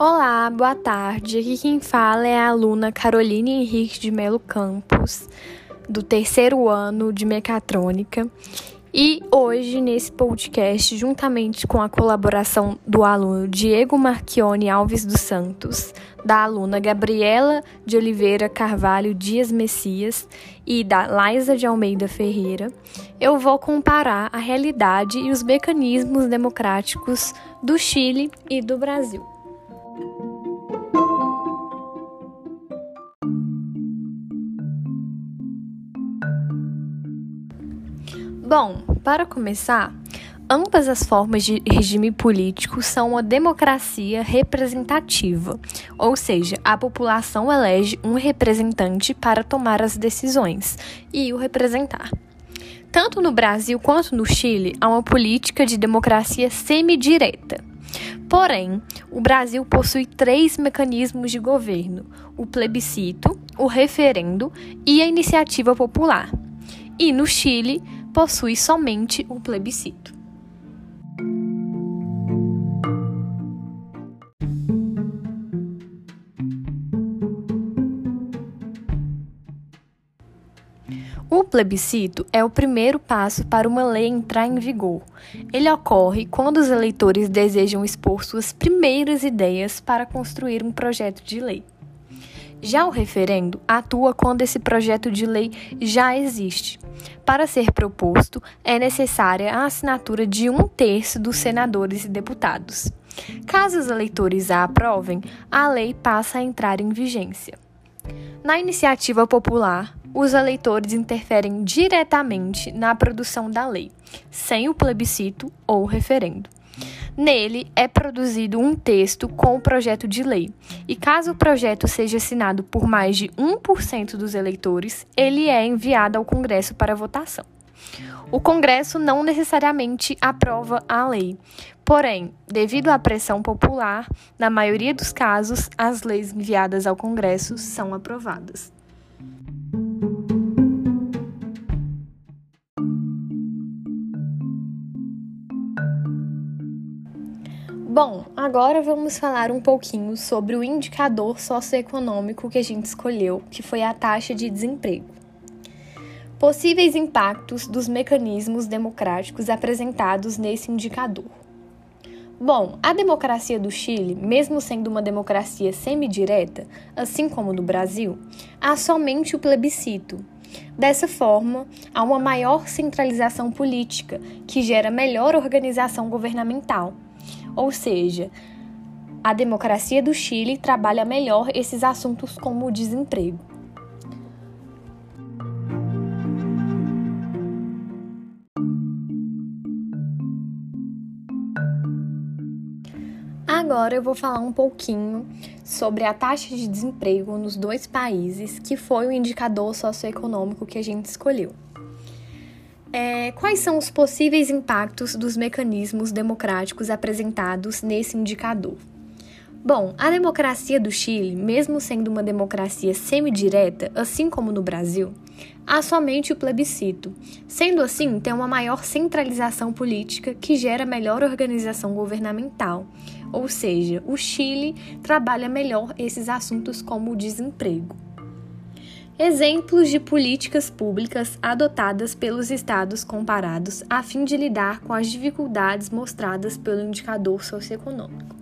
Olá, boa tarde. Aqui quem fala é a aluna Caroline Henrique de Melo Campos, do terceiro ano de Mecatrônica. E hoje, nesse podcast, juntamente com a colaboração do aluno Diego Marchione Alves dos Santos, da aluna Gabriela de Oliveira Carvalho Dias Messias e da Laisa de Almeida Ferreira, eu vou comparar a realidade e os mecanismos democráticos do Chile e do Brasil. Bom, para começar, ambas as formas de regime político são uma democracia representativa, ou seja, a população elege um representante para tomar as decisões e o representar. Tanto no Brasil quanto no Chile, há uma política de democracia semidireta. Porém, o Brasil possui três mecanismos de governo: o plebiscito, o referendo e a iniciativa popular. E no Chile, possui somente o plebiscito. O plebiscito é o primeiro passo para uma lei entrar em vigor. Ele ocorre quando os eleitores desejam expor suas primeiras ideias para construir um projeto de lei. Já o referendo atua quando esse projeto de lei já existe. Para ser proposto, é necessária a assinatura de um terço dos senadores e deputados. Caso os eleitores a aprovem, a lei passa a entrar em vigência. Na iniciativa popular, os eleitores interferem diretamente na produção da lei, sem o plebiscito ou referendo. Nele é produzido um texto com o projeto de lei, e caso o projeto seja assinado por mais de 1% dos eleitores, ele é enviado ao Congresso para votação. O Congresso não necessariamente aprova a lei, porém, devido à pressão popular, na maioria dos casos, as leis enviadas ao Congresso são aprovadas. Bom, agora vamos falar um pouquinho sobre o indicador socioeconômico que a gente escolheu, que foi a taxa de desemprego. Possíveis impactos dos mecanismos democráticos apresentados nesse indicador. Bom, a democracia do Chile, mesmo sendo uma democracia semidireta, assim como no Brasil, há somente o plebiscito. Dessa forma, há uma maior centralização política, que gera melhor organização governamental ou seja, a democracia do Chile trabalha melhor esses assuntos como o desemprego. Agora eu vou falar um pouquinho sobre a taxa de desemprego nos dois países, que foi o indicador socioeconômico que a gente escolheu. É, quais são os possíveis impactos dos mecanismos democráticos apresentados nesse indicador? Bom, a democracia do Chile, mesmo sendo uma democracia semidireta, assim como no Brasil, há somente o plebiscito. Sendo assim, tem uma maior centralização política que gera melhor organização governamental. Ou seja, o Chile trabalha melhor esses assuntos como o desemprego. Exemplos de políticas públicas adotadas pelos estados comparados a fim de lidar com as dificuldades mostradas pelo indicador socioeconômico.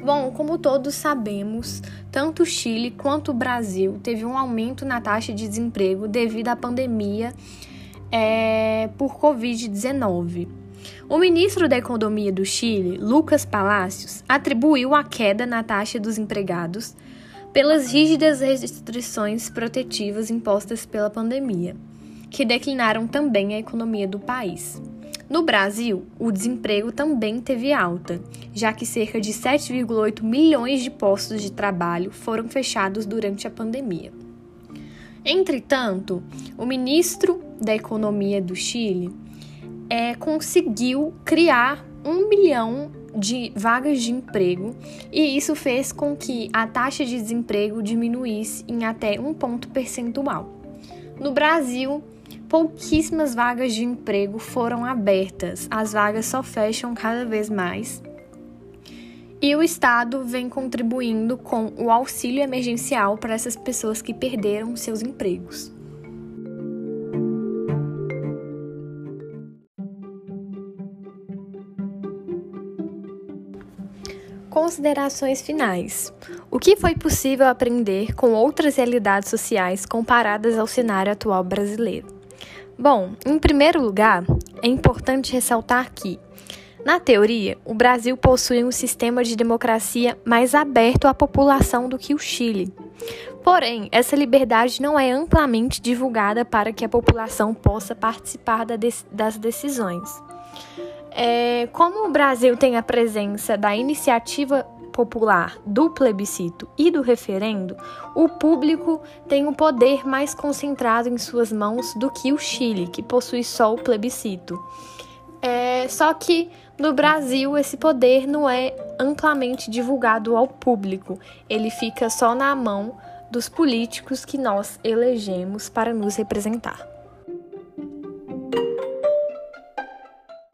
Bom, como todos sabemos, tanto o Chile quanto o Brasil teve um aumento na taxa de desemprego devido à pandemia é, por Covid-19. O ministro da Economia do Chile, Lucas Palacios, atribuiu a queda na taxa dos empregados pelas rígidas restrições protetivas impostas pela pandemia, que declinaram também a economia do país. No Brasil, o desemprego também teve alta, já que cerca de 7,8 milhões de postos de trabalho foram fechados durante a pandemia. Entretanto, o ministro da Economia do Chile é, conseguiu criar um milhão de vagas de emprego e isso fez com que a taxa de desemprego diminuísse em até um ponto percentual. No Brasil, pouquíssimas vagas de emprego foram abertas, as vagas só fecham cada vez mais. E o Estado vem contribuindo com o auxílio emergencial para essas pessoas que perderam seus empregos. Considerações finais. O que foi possível aprender com outras realidades sociais comparadas ao cenário atual brasileiro? Bom, em primeiro lugar, é importante ressaltar que, na teoria, o Brasil possui um sistema de democracia mais aberto à população do que o Chile. Porém, essa liberdade não é amplamente divulgada para que a população possa participar das decisões. É, como o Brasil tem a presença da iniciativa popular, do plebiscito e do referendo, o público tem o poder mais concentrado em suas mãos do que o Chile, que possui só o plebiscito. É, só que no Brasil esse poder não é amplamente divulgado ao público, ele fica só na mão dos políticos que nós elegemos para nos representar.